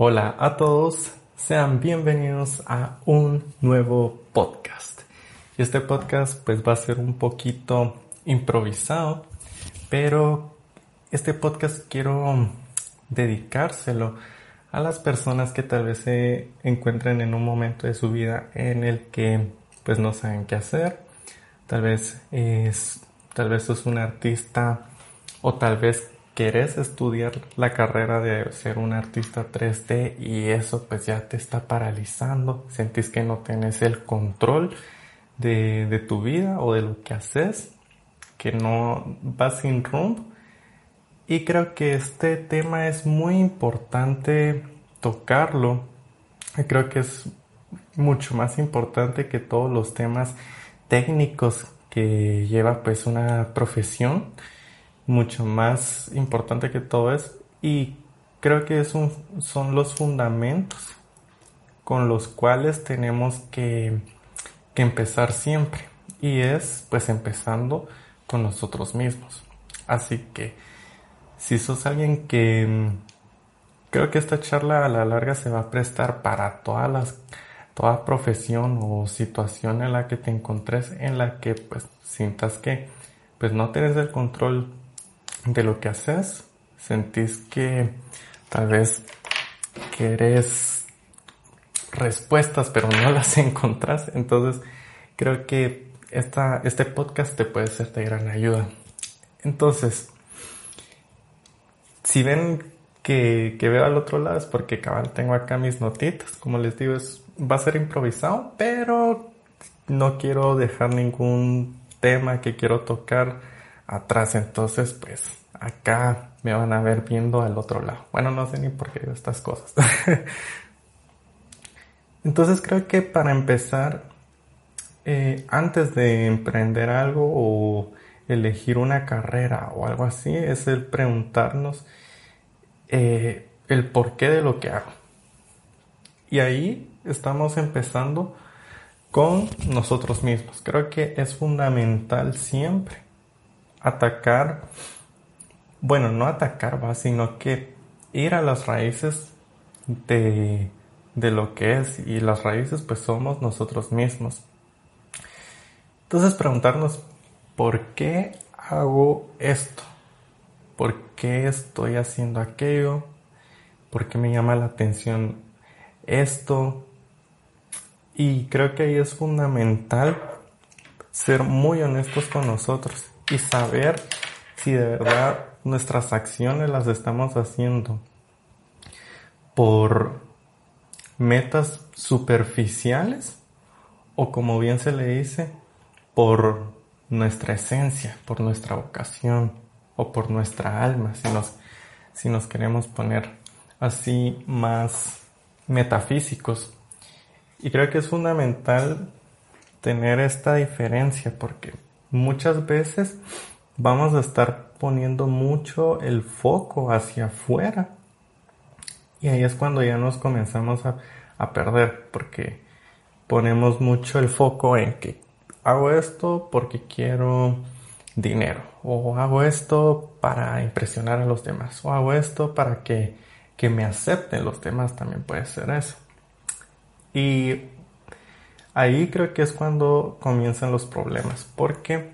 Hola a todos, sean bienvenidos a un nuevo podcast. Este podcast pues va a ser un poquito improvisado, pero este podcast quiero dedicárselo a las personas que tal vez se encuentren en un momento de su vida en el que pues no saben qué hacer. Tal vez es, tal vez es un artista o tal vez querés estudiar la carrera de ser un artista 3D y eso pues ya te está paralizando, sentís que no tienes el control de, de tu vida o de lo que haces, que no vas sin rumbo. Y creo que este tema es muy importante tocarlo. Creo que es mucho más importante que todos los temas técnicos que lleva pues una profesión mucho más importante que todo eso y creo que es un, son los fundamentos con los cuales tenemos que, que empezar siempre y es pues empezando con nosotros mismos. Así que si sos alguien que creo que esta charla a la larga se va a prestar para todas las toda profesión o situación en la que te encontres en la que pues sientas que pues no tienes el control de lo que haces, sentís que tal vez querés respuestas pero no las encontrás, entonces creo que esta, este podcast te puede ser de gran ayuda. Entonces, si ven que, que, veo al otro lado es porque cabal tengo acá mis notitas, como les digo, es, va a ser improvisado, pero no quiero dejar ningún tema que quiero tocar atrás, entonces pues acá me van a ver viendo al otro lado. Bueno, no sé ni por qué digo estas cosas. entonces creo que para empezar, eh, antes de emprender algo o elegir una carrera o algo así, es el preguntarnos eh, el porqué de lo que hago. Y ahí estamos empezando con nosotros mismos. Creo que es fundamental siempre atacar, bueno, no atacar, va, sino que ir a las raíces de, de lo que es y las raíces pues somos nosotros mismos. Entonces preguntarnos, ¿por qué hago esto? ¿Por qué estoy haciendo aquello? ¿Por qué me llama la atención esto? Y creo que ahí es fundamental ser muy honestos con nosotros y saber si de verdad nuestras acciones las estamos haciendo por metas superficiales o como bien se le dice, por nuestra esencia, por nuestra vocación o por nuestra alma, si nos, si nos queremos poner así más metafísicos. Y creo que es fundamental tener esta diferencia porque muchas veces vamos a estar poniendo mucho el foco hacia afuera. Y ahí es cuando ya nos comenzamos a, a perder porque ponemos mucho el foco en que hago esto porque quiero dinero o hago esto para impresionar a los demás o hago esto para que, que me acepten los demás también puede ser eso. Y ahí creo que es cuando comienzan los problemas, porque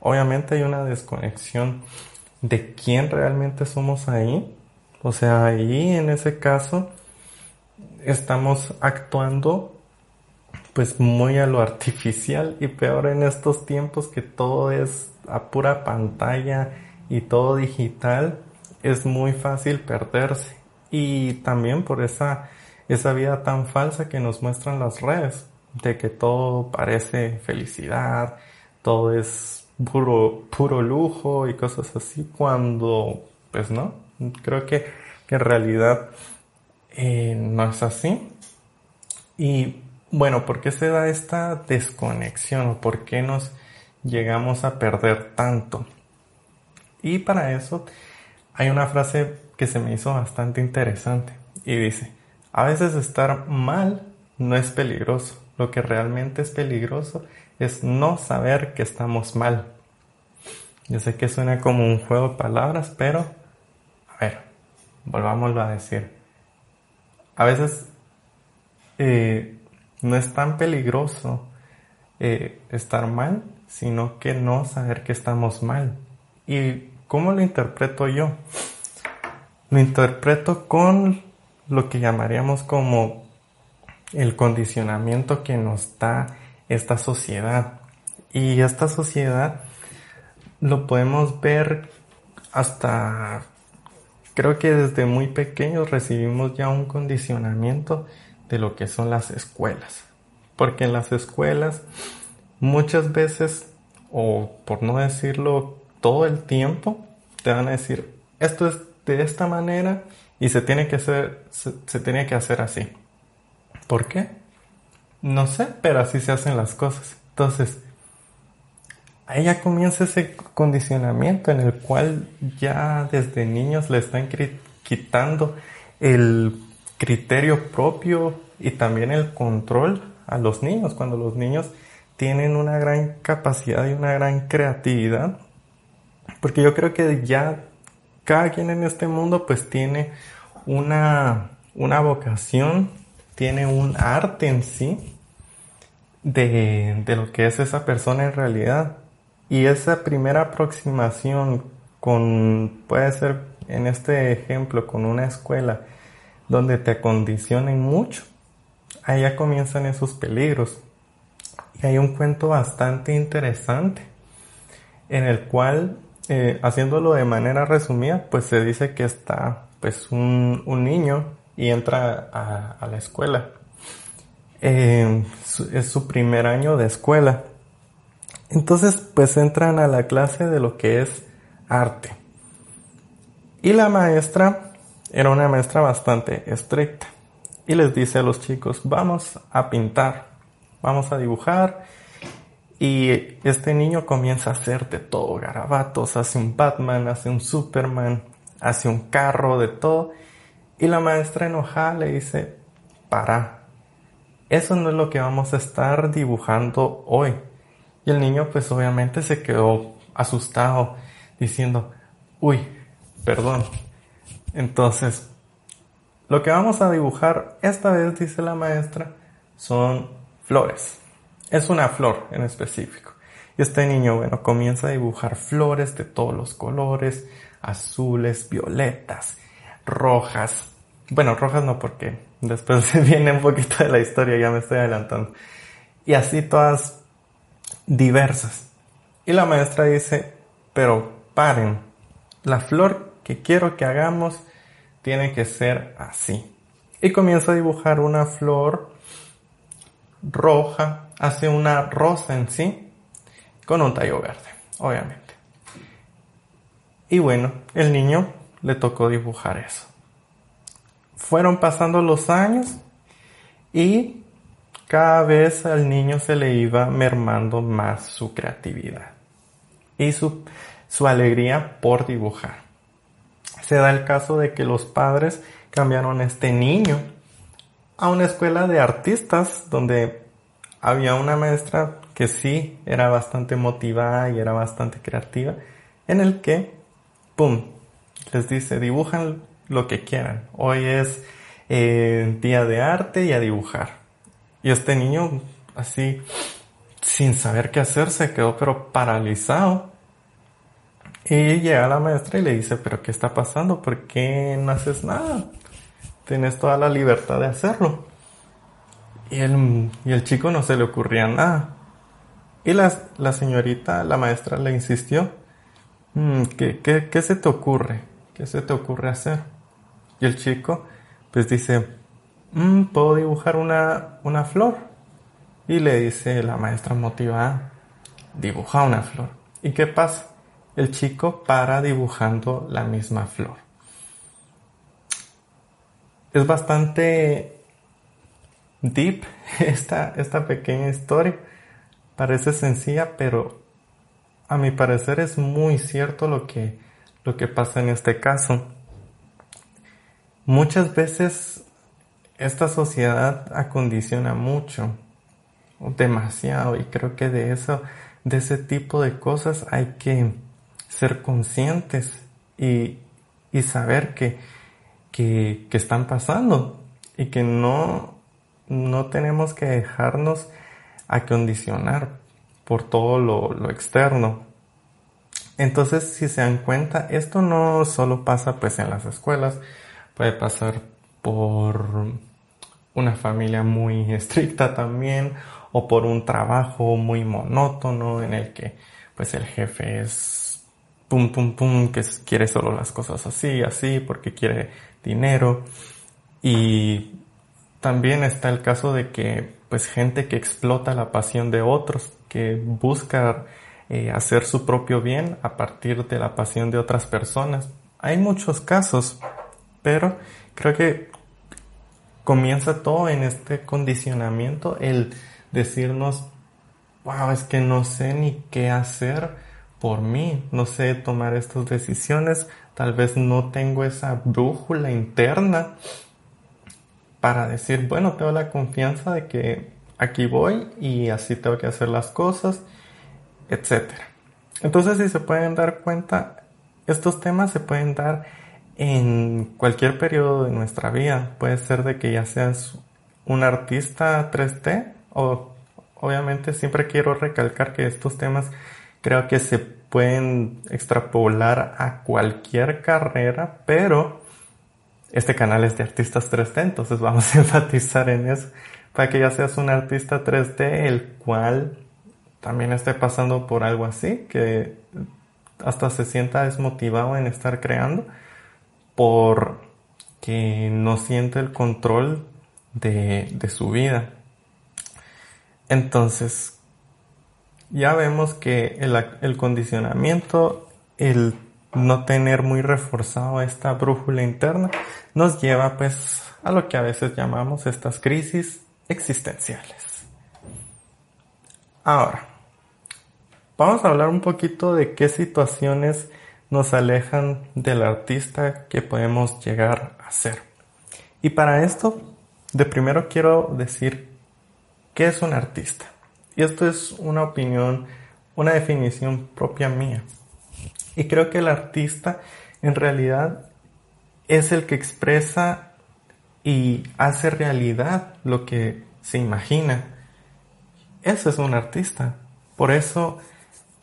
obviamente hay una desconexión de quién realmente somos ahí. O sea, ahí en ese caso estamos actuando pues muy a lo artificial y peor en estos tiempos que todo es a pura pantalla y todo digital, es muy fácil perderse. Y también por esa esa vida tan falsa que nos muestran las redes, de que todo parece felicidad, todo es puro, puro lujo y cosas así, cuando, pues no, creo que, en realidad eh, no es así. Y bueno, ¿por qué se da esta desconexión o por qué nos llegamos a perder tanto? Y para eso hay una frase que se me hizo bastante interesante y dice, a veces estar mal no es peligroso. Lo que realmente es peligroso es no saber que estamos mal. Yo sé que suena como un juego de palabras, pero a ver, volvámoslo a decir. a veces eh, no es tan peligroso eh, estar mal, sino que no saber que estamos mal. ¿Y cómo lo interpreto yo? Lo interpreto con lo que llamaríamos como el condicionamiento que nos da esta sociedad. Y esta sociedad lo podemos ver hasta, creo que desde muy pequeños recibimos ya un condicionamiento de lo que son las escuelas. Porque en las escuelas muchas veces, o por no decirlo todo el tiempo, te van a decir, esto es de esta manera y se tiene que hacer, se, tiene que hacer así. ¿Por qué? No sé, pero así se hacen las cosas. Entonces, ahí ya comienza ese condicionamiento en el cual ya desde niños le están quitando el criterio propio y también el control a los niños, cuando los niños tienen una gran capacidad y una gran creatividad, porque yo creo que ya cada quien en este mundo pues tiene una, una vocación, tiene un arte en sí de, de lo que es esa persona en realidad. Y esa primera aproximación con, puede ser en este ejemplo, con una escuela donde te acondicionen mucho, ya comienzan esos peligros. Y hay un cuento bastante interesante en el cual, eh, haciéndolo de manera resumida, pues se dice que está pues un, niño y entra a, la escuela. Eh, es su primer año de escuela. Entonces pues entran a la clase de lo que es arte. Y la maestra era una maestra bastante estricta y les dice a los chicos, vamos a pintar, vamos a dibujar. Y este niño comienza a hacer de todo, garabatos, hace un Batman, hace un Superman, hace un carro, de todo. Y la maestra enojada le dice, para, eso no es lo que vamos a estar dibujando hoy. Y el niño pues obviamente se quedó asustado diciendo, uy, perdón. Entonces, lo que vamos a dibujar esta vez, dice la maestra, son flores. Es una flor en específico. Y este niño, bueno, comienza a dibujar flores de todos los colores, azules, violetas, rojas. Bueno, rojas no porque después viene un poquito de la historia, ya me estoy adelantando. Y así todas diversas. Y la maestra dice, pero paren, la flor que quiero que hagamos tiene que ser así. Y comienza a dibujar una flor roja, hace una rosa en sí, con un tallo verde, obviamente. Y bueno, el niño le tocó dibujar eso. Fueron pasando los años y cada vez al niño se le iba mermando más su creatividad y su, su alegría por dibujar se da el caso de que los padres cambiaron a este niño a una escuela de artistas donde había una maestra que sí era bastante motivada y era bastante creativa, en el que, ¡pum!, les dice, dibujan lo que quieran. Hoy es eh, día de arte y a dibujar. Y este niño, así, sin saber qué hacer, se quedó pero paralizado y llega la maestra y le dice, pero ¿qué está pasando? ¿Por qué no haces nada? Tienes toda la libertad de hacerlo. Y el, y el chico no se le ocurría nada. Y la, la señorita, la maestra le insistió, mm, ¿qué, qué, qué se te ocurre? ¿Qué se te ocurre hacer? Y el chico pues dice, mm, puedo dibujar una, una flor. Y le dice la maestra motivada, dibuja una flor. ¿Y qué pasa? el chico para dibujando la misma flor. Es bastante deep esta, esta pequeña historia. Parece sencilla, pero a mi parecer es muy cierto lo que, lo que pasa en este caso. Muchas veces esta sociedad acondiciona mucho, demasiado, y creo que de eso, de ese tipo de cosas hay que ser conscientes y, y saber que, que, están pasando. y que no, no tenemos que dejarnos acondicionar por todo lo, lo externo. Entonces, si se dan cuenta, esto no solo pasa pues en las escuelas, puede pasar por una familia muy estricta también o por un trabajo muy monótono en el que pues el jefe es pum pum pum que quiere solo las cosas así, así porque quiere dinero. Y también está el caso de que pues gente que explota la pasión de otros, que busca eh, hacer su propio bien a partir de la pasión de otras personas. Hay muchos casos, pero creo que comienza todo en este condicionamiento, el decirnos, wow, es que no sé ni qué hacer por mí, no sé tomar estas decisiones, tal vez no tengo esa brújula interna para decir, bueno, tengo la confianza de que aquí voy y así tengo que hacer las cosas, etc. Entonces, si se pueden dar cuenta, estos temas se pueden dar en cualquier periodo de nuestra vida. Puede ser de que ya seas un artista 3D o obviamente siempre quiero recalcar que estos temas creo que se pueden extrapolar a cualquier carrera, pero este canal es de artistas 3D, entonces vamos a enfatizar en eso, para que ya seas un artista 3D el cual también esté pasando por algo así, que hasta se sienta desmotivado en estar creando por que no siente el control de, su vida. Entonces, ya vemos que el, el, condicionamiento, el no tener muy reforzado esta brújula interna, nos lleva pues a lo que a veces llamamos estas crisis existenciales. Ahora, vamos a hablar un poquito de qué situaciones nos alejan del artista que podemos llegar a ser. Y para esto, de primero quiero decir qué es un artista. Y esto es una opinión, una definición propia mía. Y creo que el artista en realidad es el que expresa y hace realidad lo que se imagina. Eso es un artista. Por eso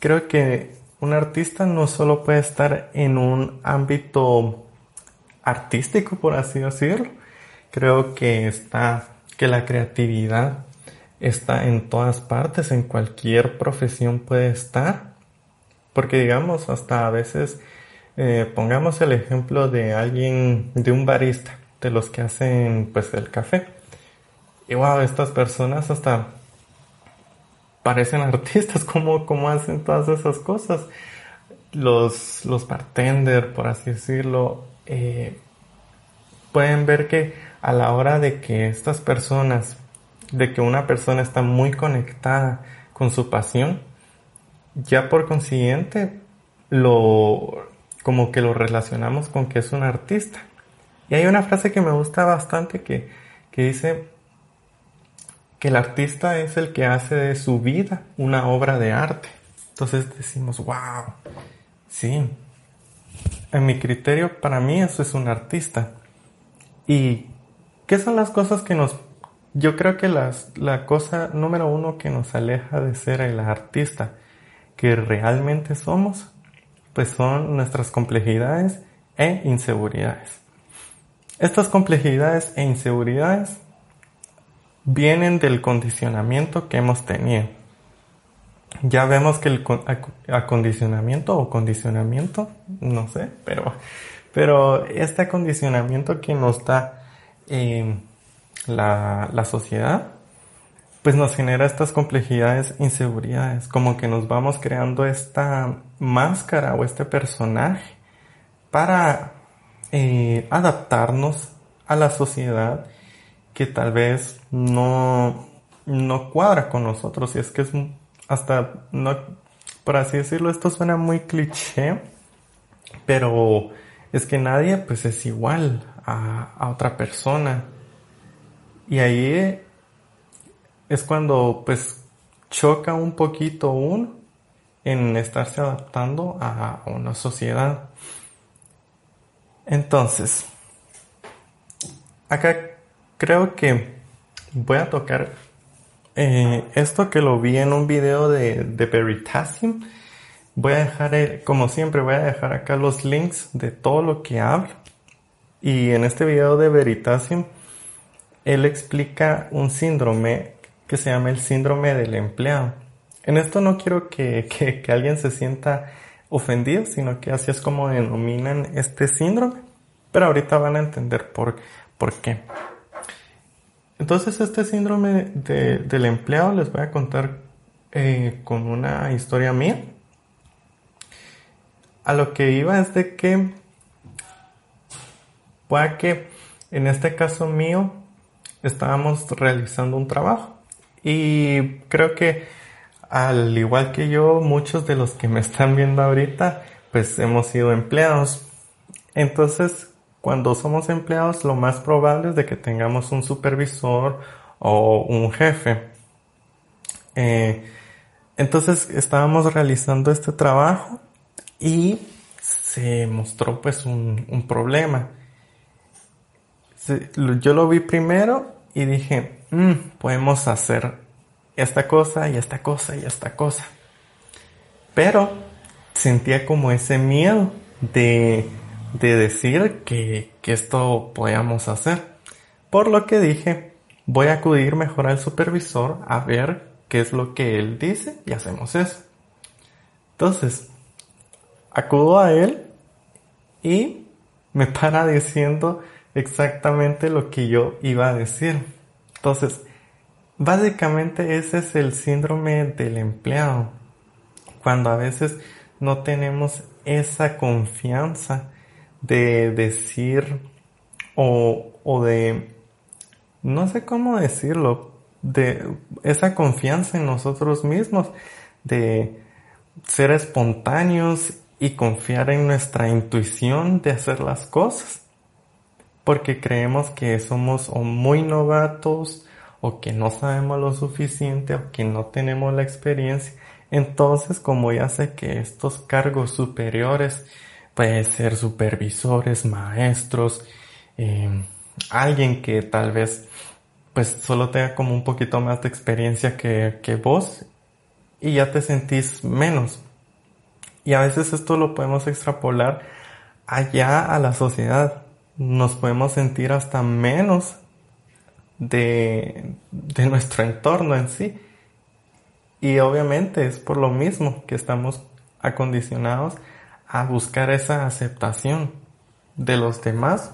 creo que un artista no solo puede estar en un ámbito artístico, por así decirlo. Creo que está, que la creatividad está en todas partes, en cualquier profesión puede estar. Porque digamos, hasta a veces, eh, pongamos el ejemplo de alguien, de un barista, de los que hacen pues el café. Y wow, estas personas hasta parecen artistas, ¿cómo, cómo hacen todas esas cosas? Los, los bartender, por así decirlo, eh, pueden ver que a la hora de que estas personas, de que una persona está muy conectada con su pasión, ya por consiguiente lo como que lo relacionamos con que es un artista. Y hay una frase que me gusta bastante que, que dice, que el artista es el que hace de su vida una obra de arte. Entonces decimos, wow, sí. En mi criterio, para mí eso es un artista. ¿Y qué son las cosas que nos... Yo creo que las, la cosa número uno que nos aleja de ser el artista que realmente somos, pues son nuestras complejidades e inseguridades. Estas complejidades e inseguridades vienen del condicionamiento que hemos tenido. Ya vemos que el acondicionamiento o condicionamiento, no sé, pero, pero este acondicionamiento que nos da eh, la, la sociedad, pues nos genera estas complejidades, inseguridades, como que nos vamos creando esta máscara o este personaje para eh, adaptarnos a la sociedad que tal vez no, no cuadra con nosotros. Y es que es hasta, no, por así decirlo, esto suena muy cliché, pero es que nadie pues es igual a, a otra persona. Y ahí es cuando pues choca un poquito uno en estarse adaptando a una sociedad. Entonces, acá creo que voy a tocar eh, esto que lo vi en un video de, de Veritasium. Voy a dejar, como siempre, voy a dejar acá los links de todo lo que hablo. Y en este video de Veritasium, él explica un síndrome que se llama el síndrome del empleado. En esto no quiero que, que alguien se sienta ofendido, sino que así es como denominan este síndrome. Pero ahorita van a entender por, por qué. Entonces este síndrome del empleado les voy a contar eh, con una historia mía. A lo que iba es de que pueda que en este caso mío estábamos realizando un trabajo y creo que al igual que yo muchos de los que me están viendo ahorita pues hemos sido empleados entonces cuando somos empleados, lo más probable es de que tengamos un supervisor o un jefe. Eh, entonces estábamos realizando este trabajo y se mostró pues un, problema. yo lo vi primero y dije, mm, podemos hacer esta cosa y esta cosa y esta cosa. Pero sentía como ese miedo de de decir que, esto podíamos hacer. Por lo que dije, voy a acudir mejor al supervisor a ver qué es lo que él dice y hacemos eso. Entonces, acudo a él y me para diciendo exactamente lo que yo iba a decir. Entonces, básicamente ese es el síndrome del empleado. Cuando a veces no tenemos esa confianza de decir o, o de, no sé cómo decirlo, de esa confianza en nosotros mismos, de ser espontáneos y confiar en nuestra intuición de hacer las cosas. Porque creemos que somos o muy novatos o que no sabemos lo suficiente o que no tenemos la experiencia. Entonces, como ya sé que estos cargos superiores puede ser supervisores, maestros, eh, alguien que tal vez pues solo tenga como un poquito más de experiencia que, que vos y ya te sentís menos. Y a veces esto lo podemos extrapolar allá a la sociedad. Nos podemos sentir hasta menos de, de nuestro entorno en sí. Y obviamente es por lo mismo que estamos acondicionados a buscar esa aceptación de los demás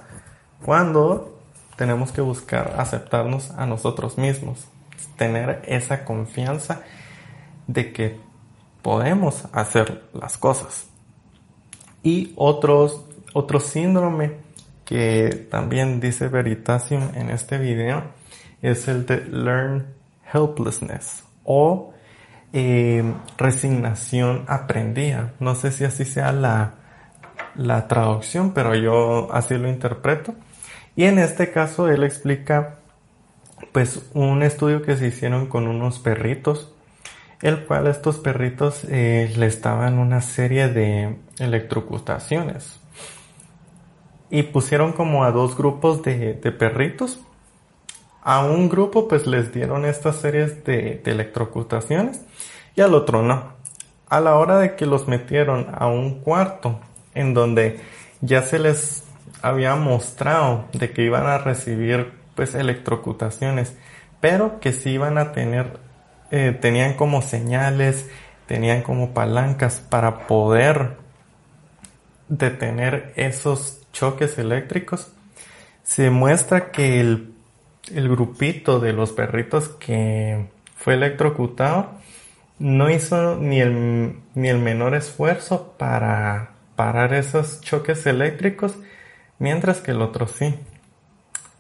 cuando tenemos que buscar aceptarnos a nosotros mismos, tener esa confianza de que podemos hacer las cosas. Y otros, otro síndrome que también dice Veritasium en este video es el de Learn Helplessness o eh, resignación aprendida. No sé si así sea la, la traducción, pero yo así lo interpreto. Y en este caso él explica pues un estudio que se hicieron con unos perritos, el cual estos perritos eh, le estaban una serie de electrocutaciones. Y pusieron como a dos grupos de, de perritos. A un grupo pues les dieron estas series de, electrocutaciones y al otro no. A la hora de que los metieron a un cuarto en donde ya se les había mostrado de que iban a recibir pues electrocutaciones, pero que sí iban a tener, eh, tenían como señales, tenían como palancas para poder detener esos choques eléctricos, se muestra que el, el grupito de los perritos que fue electrocutado no hizo ni el, ni el menor esfuerzo para parar esos choques eléctricos, mientras que el otro sí.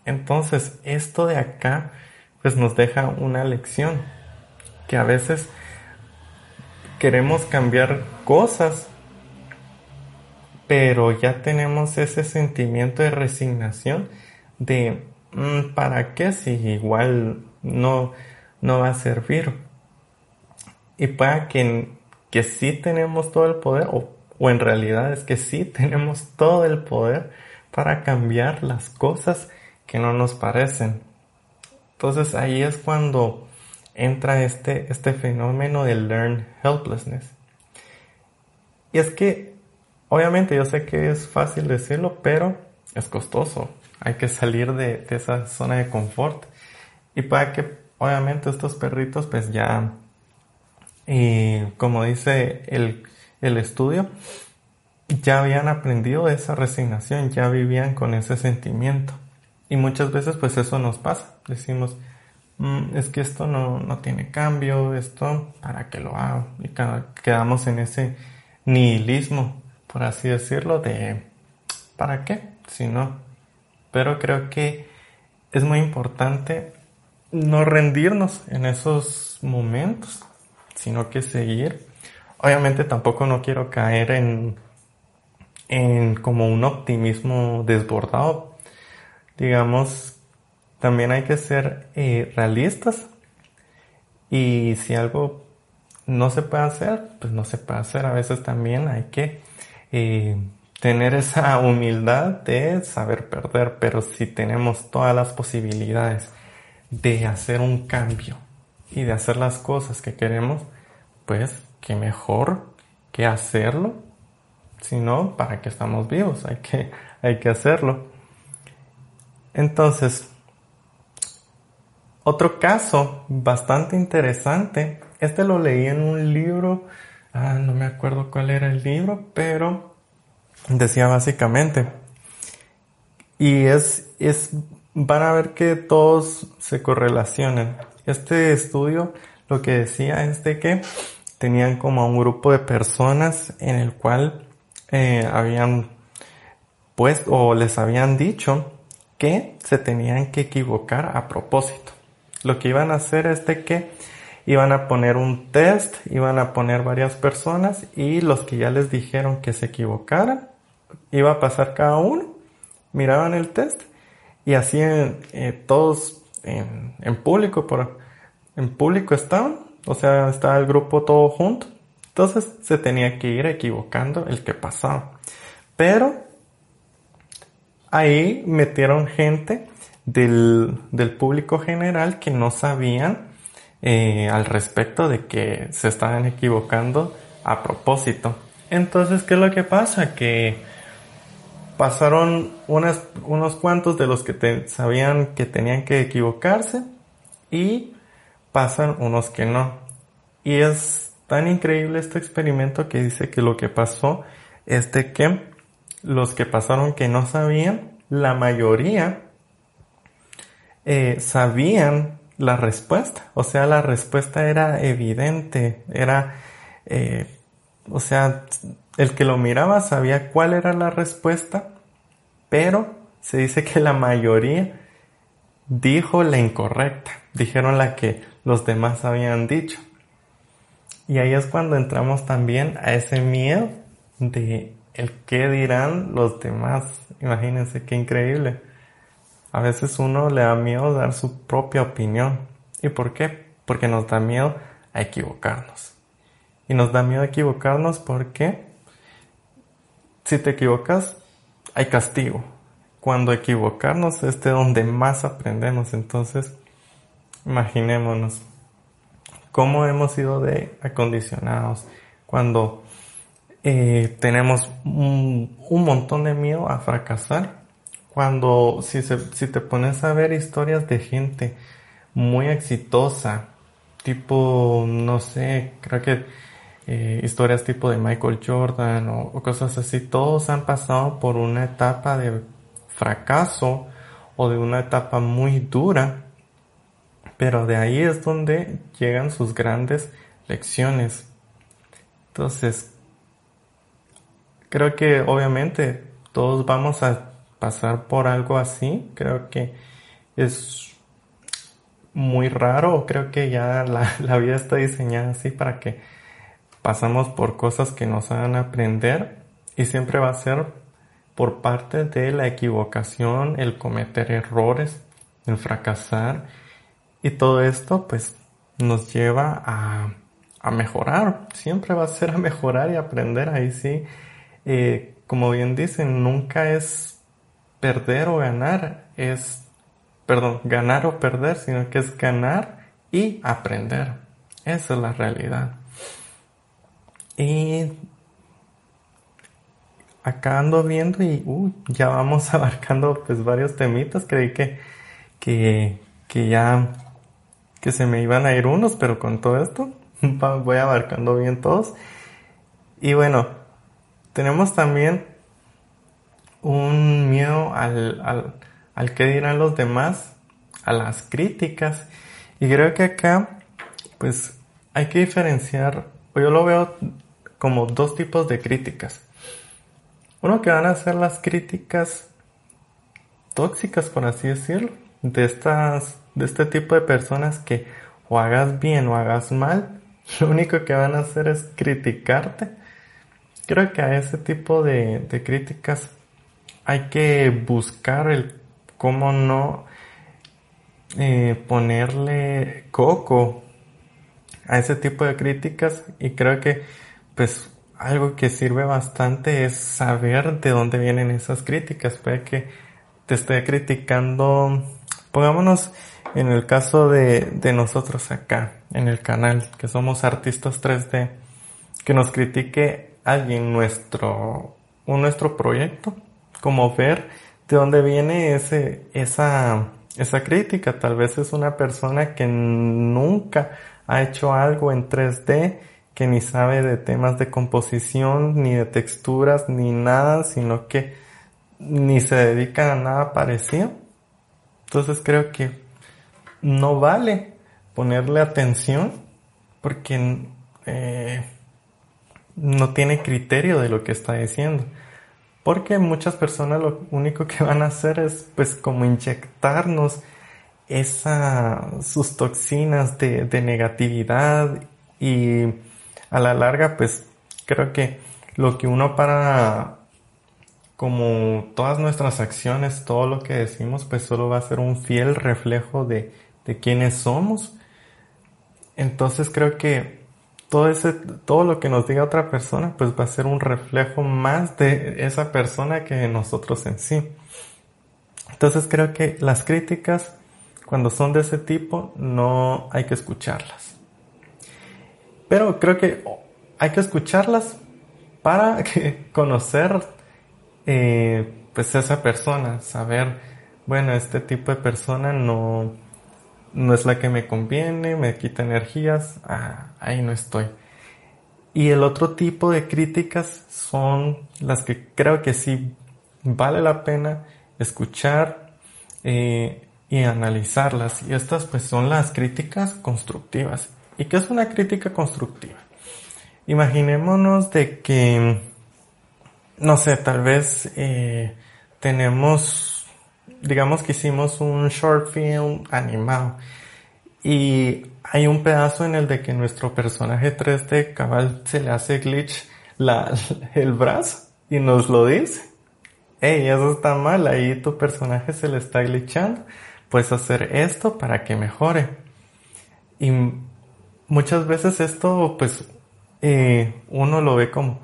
Entonces, esto de acá, pues nos deja una lección, que a veces queremos cambiar cosas, pero ya tenemos ese sentimiento de resignación de, ¿para qué si igual no, no va a servir? y pueda que, que sí tenemos todo el poder o, o en realidad es que sí tenemos todo el poder para cambiar las cosas que no nos parecen. Entonces ahí es cuando entra este, este fenómeno de learn helplessness. Y es que, obviamente, yo sé que es fácil decirlo, pero es costoso. Hay que salir de, esa zona de confort. Y para que, obviamente, estos perritos, pues ya, y como dice el, estudio, ya habían aprendido esa resignación, ya vivían con ese sentimiento. Y muchas veces pues eso nos pasa. Decimos, mm, es que esto no, no, tiene cambio, esto, ¿para qué lo hago? Y quedamos en ese nihilismo, por así decirlo, de ¿para qué? Si no. Pero creo que es muy importante no rendirnos en esos momentos, sino que seguir. Obviamente tampoco no quiero caer en en como un optimismo desbordado. Digamos, también hay que ser eh, realistas y si algo no se puede hacer, pues no se puede hacer. A veces también hay que eh, tener esa humildad de saber perder, pero si tenemos todas las posibilidades de hacer un cambio y de hacer las cosas que queremos, pues qué mejor que hacerlo si no, ¿para qué estamos vivos? Hay que, hay que hacerlo. Entonces, otro caso bastante interesante, este lo leí en un libro, ah, no me acuerdo cuál era el libro, pero decía básicamente, y es, es, van a ver que todos se correlacionan. Este estudio lo que decía es de que tenían como un grupo de personas en el cual eh, habían puesto o les habían dicho que se tenían que equivocar a propósito. Lo que iban a hacer es de que iban a poner un test, iban a poner varias personas y los que ya les dijeron que se equivocaran, iba a pasar cada uno, miraban el test y así eh, todos en, público, en público estaban, o sea, estaba el grupo todo junto entonces se tenía que ir equivocando el que pasaba. Pero ahí metieron gente del, público general que no sabían eh, al respecto de que se estaban equivocando a propósito. Entonces, ¿qué es lo que pasa? Que pasaron unos cuantos de los que sabían que tenían que equivocarse y pasan unos que no. Y es tan increíble este experimento que dice que lo que pasó es de que los que pasaron que no sabían, la mayoría eh, sabían la respuesta. O sea, la respuesta era evidente, era, eh, o sea, el que lo miraba sabía cuál era la respuesta, pero se dice que la mayoría dijo la incorrecta, dijeron la que los demás habían dicho. Y ahí es cuando entramos también a ese miedo de el qué dirán los demás. Imagínense qué increíble. A veces uno le da miedo dar su propia opinión. ¿Y por qué? Porque nos da miedo a equivocarnos. Y nos da miedo equivocarnos porque si te equivocas hay castigo. Cuando equivocarnos es de donde más aprendemos. Entonces, imaginémonos cómo hemos sido de acondicionados cuando eh, tenemos un, montón de miedo a fracasar. Cuando si, si te pones a ver historias de gente muy exitosa, tipo, no sé, creo que eh, historias tipo de Michael Jordan o, cosas así, todos han pasado por una etapa de fracaso o de una etapa muy dura pero de ahí es donde llegan sus grandes lecciones. Entonces, creo que obviamente todos vamos a pasar por algo así. Creo que es muy raro, creo que ya la, la, vida está diseñada así para que pasamos por cosas que nos hagan aprender y siempre va a ser por parte de la equivocación, el cometer errores, el fracasar. Y todo esto pues nos lleva a, a mejorar, siempre va a ser a mejorar y aprender, ahí sí, eh, como bien dicen, nunca es perder o ganar, es perdón, ganar o perder, sino que es ganar y aprender. Esa es la realidad. Y acá ando viendo y uh, ya vamos abarcando pues varios temitas. Creí que, que, que ya que se me iban a ir unos, pero con todo esto voy abarcando bien todos. Y bueno, tenemos también un miedo al, al, al que dirán los demás, a las críticas. Y creo que acá, pues, hay que diferenciar, o yo lo veo como dos tipos de críticas. Uno que van a ser las críticas tóxicas, por así decirlo, de estas, de este tipo de personas que o hagas bien o hagas mal, lo único que van a hacer es criticarte. Creo que a ese tipo de, de críticas hay que buscar el cómo no eh, ponerle coco a ese tipo de críticas y creo que pues algo que sirve bastante es saber de dónde vienen esas críticas. Puede que te esté criticando, pongámonos en el caso de, de nosotros acá, en el canal, que somos artistas 3D, que nos critique alguien nuestro, nuestro proyecto, como ver de dónde viene ese, esa, esa crítica. Tal vez es una persona que nunca ha hecho algo en 3D, que ni sabe de temas de composición, ni de texturas, ni nada, sino que ni se dedica a nada parecido. Entonces creo que no vale ponerle atención porque eh, no tiene criterio de lo que está diciendo. Porque muchas personas lo único que van a hacer es pues como inyectarnos esa, sus toxinas de, de negatividad y a la larga pues creo que lo que uno para como todas nuestras acciones, todo lo que decimos, pues solo va a ser un fiel reflejo de, de quiénes somos. Entonces creo que todo ese, todo lo que nos diga otra persona, pues va a ser un reflejo más de esa persona que nosotros en sí. Entonces creo que las críticas, cuando son de ese tipo, no hay que escucharlas. Pero creo que hay que escucharlas para conocer, eh, pues esa persona, saber, bueno, este tipo de persona no, no es la que me conviene, me quita energías, ah, ahí no estoy. Y el otro tipo de críticas son las que creo que sí vale la pena escuchar eh, y analizarlas. Y estas pues son las críticas constructivas. ¿Y qué es una crítica constructiva? Imaginémonos de que, no sé, tal vez eh, tenemos digamos que hicimos un short film animado y hay un pedazo en el de que nuestro personaje 3D cabal se le hace glitch la, el brazo y nos lo dice. Ey, eso está mal, ahí tu personaje se le está glitchando. Puedes hacer esto para que mejore. Y muchas veces esto, pues, eh, uno lo ve como,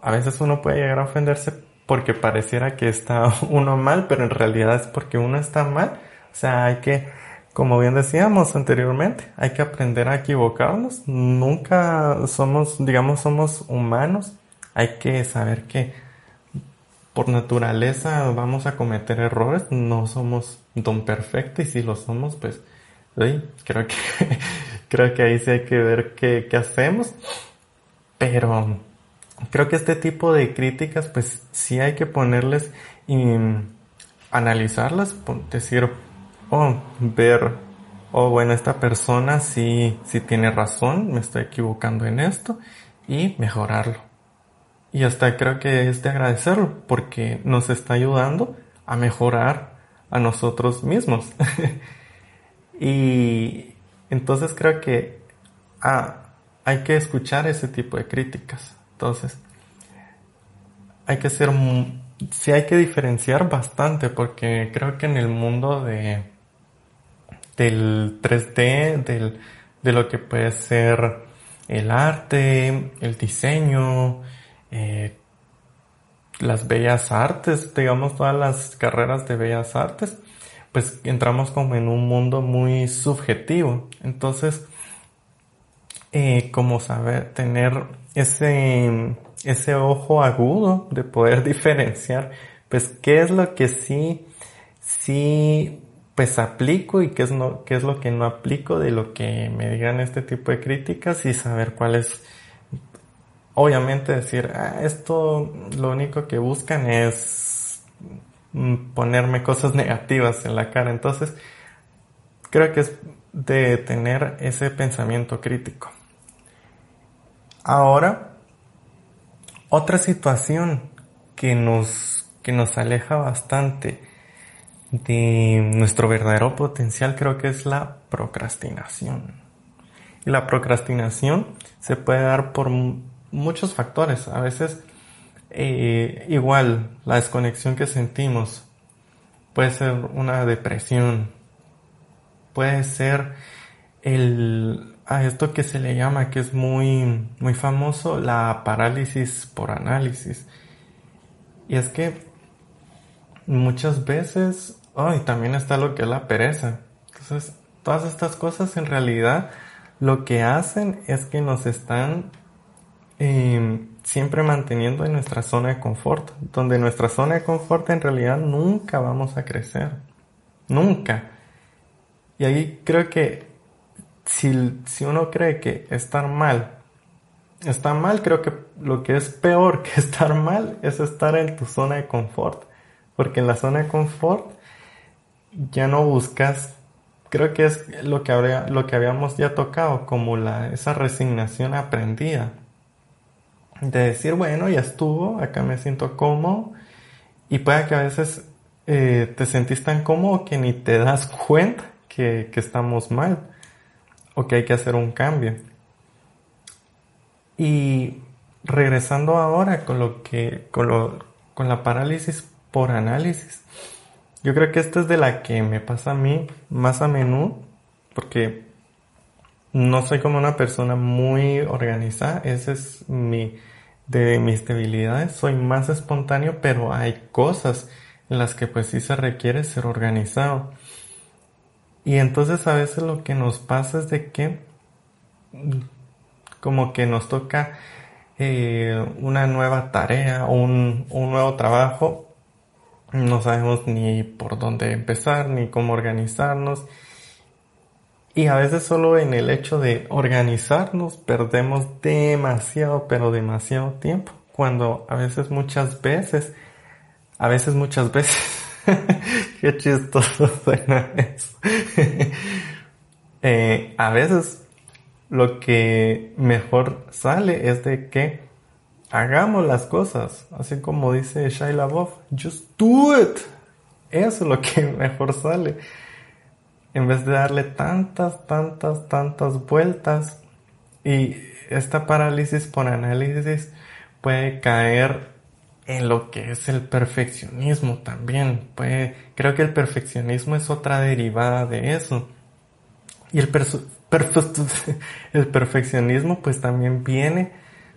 a veces uno puede llegar a ofenderse porque pareciera que está uno mal, pero en realidad es porque uno está mal. O sea, hay que, como bien decíamos anteriormente, hay que aprender a equivocarnos. Nunca somos, digamos, somos humanos. Hay que saber que por naturaleza vamos a cometer errores. No somos don perfecto y si lo somos, pues, creo que, creo que ahí sí hay que ver qué, qué hacemos. Pero, creo que este tipo de críticas, pues sí hay que ponerles y analizarlas, decir, oh, ver, oh, bueno, esta persona sí, sí tiene razón, me estoy equivocando en esto y mejorarlo. Y hasta creo que es de agradecerlo porque nos está ayudando a mejorar a nosotros mismos. y entonces creo que ah, hay que escuchar ese tipo de críticas. Entonces, hay que ser, sí hay que diferenciar bastante porque creo que en el mundo de, del 3D, del, de lo que puede ser el arte, el diseño, eh, las bellas artes, digamos todas las carreras de bellas artes, pues entramos como en un mundo muy subjetivo. Entonces, eh, como saber tener ese, ese ojo agudo de poder diferenciar, pues qué es lo que sí, sí, pues aplico y qué es, no, qué es lo que no aplico de lo que me digan este tipo de críticas y saber cuál es obviamente decir, ah, esto lo único que buscan es ponerme cosas negativas en la cara. Entonces, creo que es de tener ese pensamiento crítico. Ahora, otra situación que nos, que nos aleja bastante de nuestro verdadero potencial creo que es la procrastinación. Y la procrastinación se puede dar por muchos factores. A veces, eh, igual, la desconexión que sentimos puede ser una depresión, puede ser el, a esto que se le llama, que es muy, muy famoso, la parálisis por análisis. Y es que muchas veces, oh, también está lo que es la pereza. Entonces, todas estas cosas en realidad lo que hacen es que nos están eh, siempre manteniendo en nuestra zona de confort, donde nuestra zona de confort en realidad nunca vamos a crecer, nunca. Y ahí creo que si, si uno cree que estar mal está mal, creo que lo que es peor que estar mal es estar en tu zona de confort, porque en la zona de confort ya no buscas creo que es lo que habría, lo que habíamos ya tocado como la esa resignación aprendida de decir, bueno, ya estuvo, acá me siento cómodo y puede que a veces eh, te sentís tan cómodo que ni te das cuenta que, que estamos mal o que hay que hacer un cambio. Y regresando ahora con lo que, con lo, con la parálisis por análisis. Yo creo que esta es de la que me pasa a mí más a menudo, porque no soy como una persona muy organizada, ese es mi, de mis debilidades, soy más espontáneo, pero hay cosas en las que pues sí se requiere ser organizado. Y entonces a veces lo que nos pasa es de que como que nos toca eh, una nueva tarea, un, un nuevo trabajo, no sabemos ni por dónde empezar, ni cómo organizarnos y a veces solo en el hecho de organizarnos perdemos demasiado, pero demasiado tiempo. Cuando a veces muchas veces, a veces muchas veces, qué chistoso suena eso. eh, a veces lo que mejor sale es de que hagamos las cosas, así como dice Shia LaBeouf, just do it. Eso es lo que mejor sale en vez de darle tantas, tantas, tantas vueltas y esta parálisis por análisis puede caer en lo que es el perfeccionismo también. Puede, creo que el perfeccionismo es otra derivada de eso. Y el, el perfeccionismo pues también viene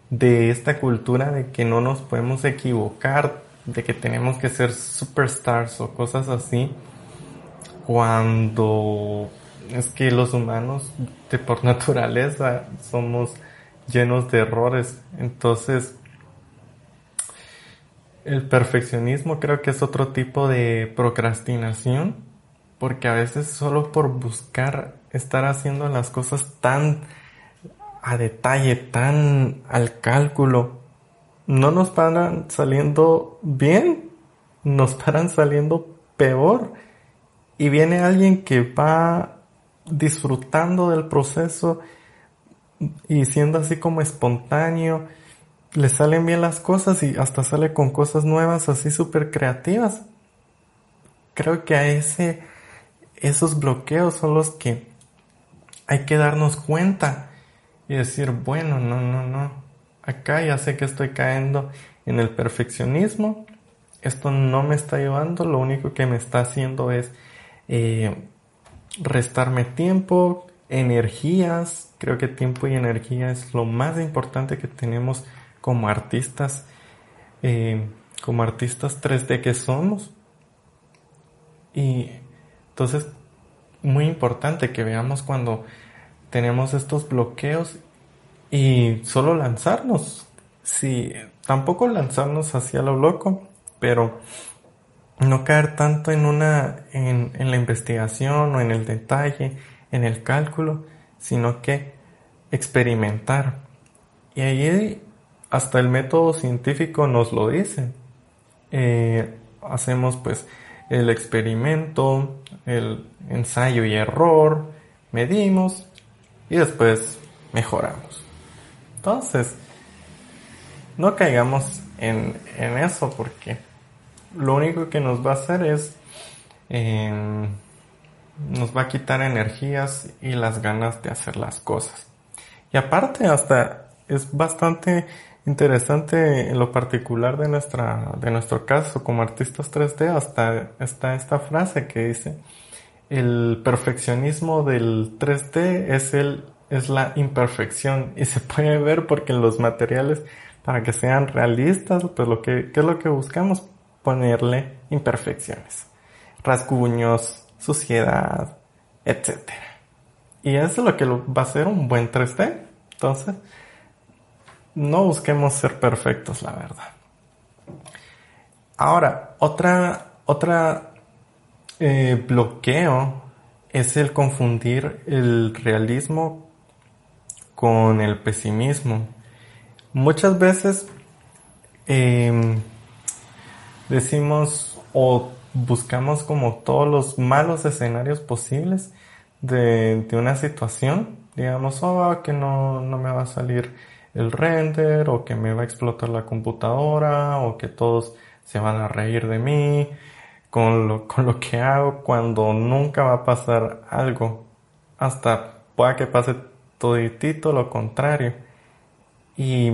de esta cultura de que no nos podemos equivocar, de que tenemos que ser superstars o cosas así cuando es que los humanos de por naturaleza somos llenos de errores. Entonces, el perfeccionismo creo que es otro tipo de procrastinación, porque a veces solo por buscar estar haciendo las cosas tan a detalle, tan al cálculo, no nos paran saliendo bien, nos paran saliendo peor. Y viene alguien que va disfrutando del proceso y siendo así como espontáneo, le salen bien las cosas y hasta sale con cosas nuevas así súper creativas. Creo que a ese, esos bloqueos son los que hay que darnos cuenta y decir, bueno, no, no, no, acá ya sé que estoy cayendo en el perfeccionismo, esto no me está ayudando, lo único que me está haciendo es eh, restarme tiempo, energías. Creo que tiempo y energía es lo más importante que tenemos como artistas, eh, como artistas 3D que somos. Y Entonces, muy importante que veamos cuando tenemos estos bloqueos y solo lanzarnos. Sí, tampoco lanzarnos hacia lo loco, pero no caer tanto en una, en, en, la investigación o en el detalle, en el cálculo, sino que experimentar. Y ahí hasta el método científico nos lo dice. Eh, hacemos pues el experimento, el ensayo y error, medimos y después mejoramos. Entonces, no caigamos en, en eso porque lo único que nos va a hacer es em, nos va a quitar energías y las ganas de hacer las cosas. Y aparte hasta es bastante interesante en lo particular de nuestra de nuestro caso como artistas 3D hasta está esta frase que dice el perfeccionismo del 3D es el es la imperfección y se puede ver porque en los materiales para que sean realistas pues lo que ¿qué es lo que buscamos ponerle imperfecciones rasguños suciedad etcétera. Y eso es lo que va a ser un buen 3D entonces no busquemos ser perfectos, la verdad. Ahora, otra, otra eh, bloqueo es el confundir el realismo con el pesimismo. Muchas veces em, decimos o buscamos como todos los malos escenarios posibles de, de una situación. Digamos, oh, que no, no me va a salir el render o que me va a explotar la computadora o que todos se van a reír de mí con lo, con lo que hago cuando nunca va a pasar algo. Hasta pueda que pase toditito lo contrario. Y,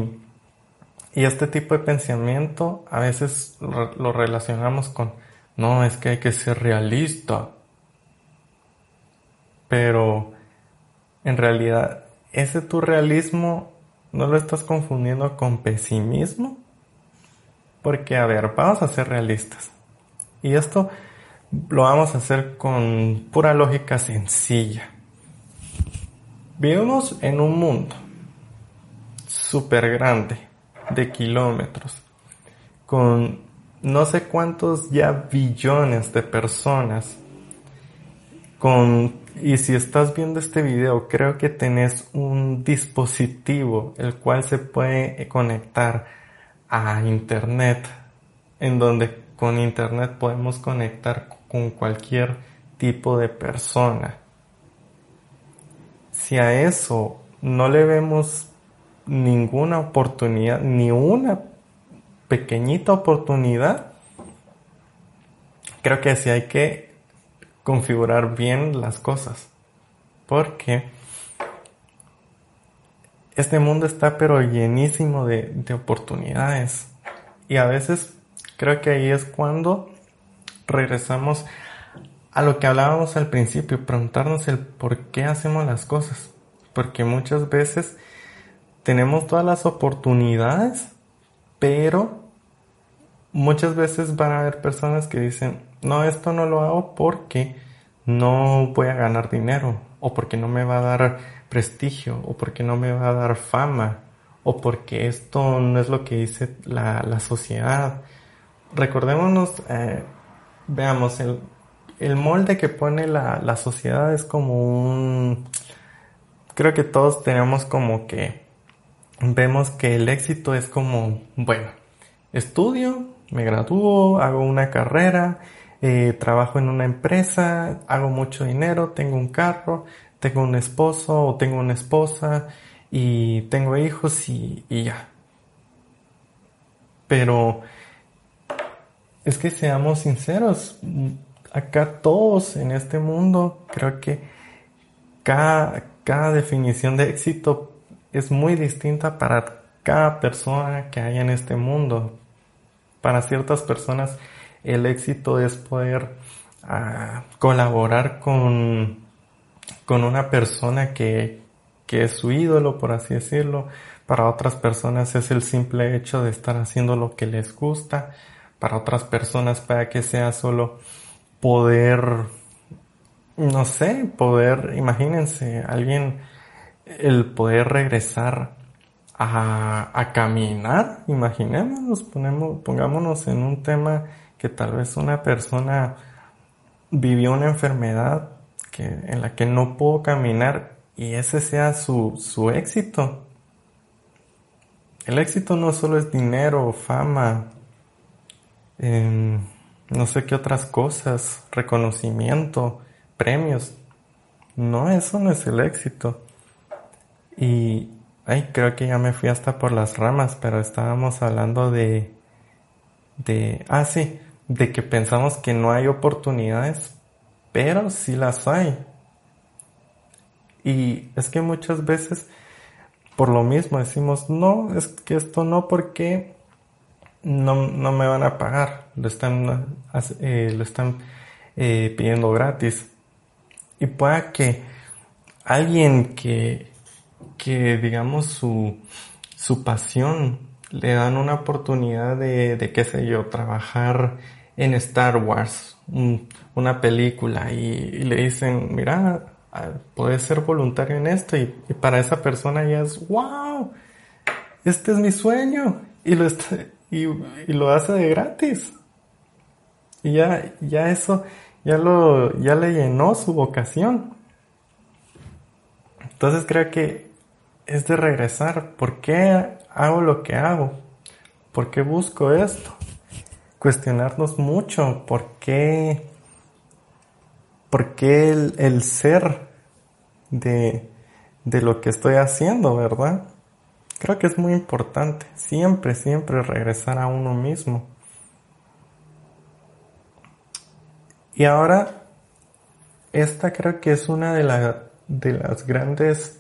y este tipo de pensamiento a veces lo relacionamos con, no, es que hay que ser realista. Pero en realidad, ese tu realismo ¿No lo estás confundiendo con pesimismo? Porque, a ver, vamos a ser realistas. Y esto lo vamos a hacer con pura lógica sencilla. Vivimos en un mundo súper grande, de kilómetros, con no sé cuántos ya billones de personas, y si estás viendo este video, creo que tenés un dispositivo el cual se puede conectar a internet, en donde con internet podemos conectar con cualquier tipo de persona. Si a eso no le vemos ninguna oportunidad, ni una pequeñita oportunidad, creo que sí hay que configurar bien las cosas. Porque este mundo está pero llenísimo de, oportunidades. Y a veces creo que ahí es cuando regresamos a lo que hablábamos al principio, preguntarnos el por qué hacemos las cosas. Porque muchas veces tenemos todas las oportunidades, pero muchas veces van a haber personas que dicen, no, esto no lo hago porque no voy a ganar dinero, o porque no me va a dar prestigio, o porque no me va a dar fama, o porque esto no es lo que dice la, sociedad. Recordémonos, eh, veamos, el, el, molde que pone la, la sociedad es como un... Creo que todos tenemos como que... Vemos que el éxito es como, bueno, estudio, me gradúo, hago una carrera, eh, trabajo en una empresa, hago mucho dinero, tengo un carro, tengo un esposo o tengo una esposa y tengo hijos y, y ya. Pero es que seamos sinceros, acá todos en este mundo creo que cada, cada definición de éxito es muy distinta para cada persona que hay en este mundo. Para ciertas personas el éxito es poder ah, colaborar con, con una persona que, que es su ídolo, por así decirlo. Para otras personas es el simple hecho de estar haciendo lo que les gusta. Para otras personas para que sea solo poder no sé, poder, imagínense, alguien, el poder regresar a, a caminar, imaginémonos, ponemos, pongámonos en un tema que tal vez una persona vivió una enfermedad que, en la que no pudo caminar y ese sea su, su éxito. El éxito no solo es dinero, fama, em, no sé qué otras cosas, reconocimiento, premios. No, eso no es el éxito. Y, ay, creo que ya me fui hasta por las ramas, pero estábamos hablando de, de, ah, sí, de que pensamos que no hay oportunidades, pero sí las hay. Y es que muchas veces, por lo mismo, decimos, no, es que esto no porque no, no me van a pagar, lo están, eh, lo están eh, pidiendo gratis. Y pueda que alguien que, que digamos, su, su pasión le dan una oportunidad de, de qué sé yo, trabajar en Star Wars, una película, y, le dicen, mira, ah, puedes ser voluntario en esto, y, para esa persona ya es, wow, este es mi sueño, y lo, y, lo hace de gratis. Y ya, ya eso, ya lo, ya le llenó su vocación. Entonces creo que es de regresar. ¿Por qué hago lo que hago? ¿Por qué busco esto? cuestionarnos mucho por qué, por qué el, ser de, de lo que estoy haciendo, ¿verdad? Creo que es muy importante siempre, siempre regresar a uno mismo. Y ahora, esta creo que es una de, la, de las grandes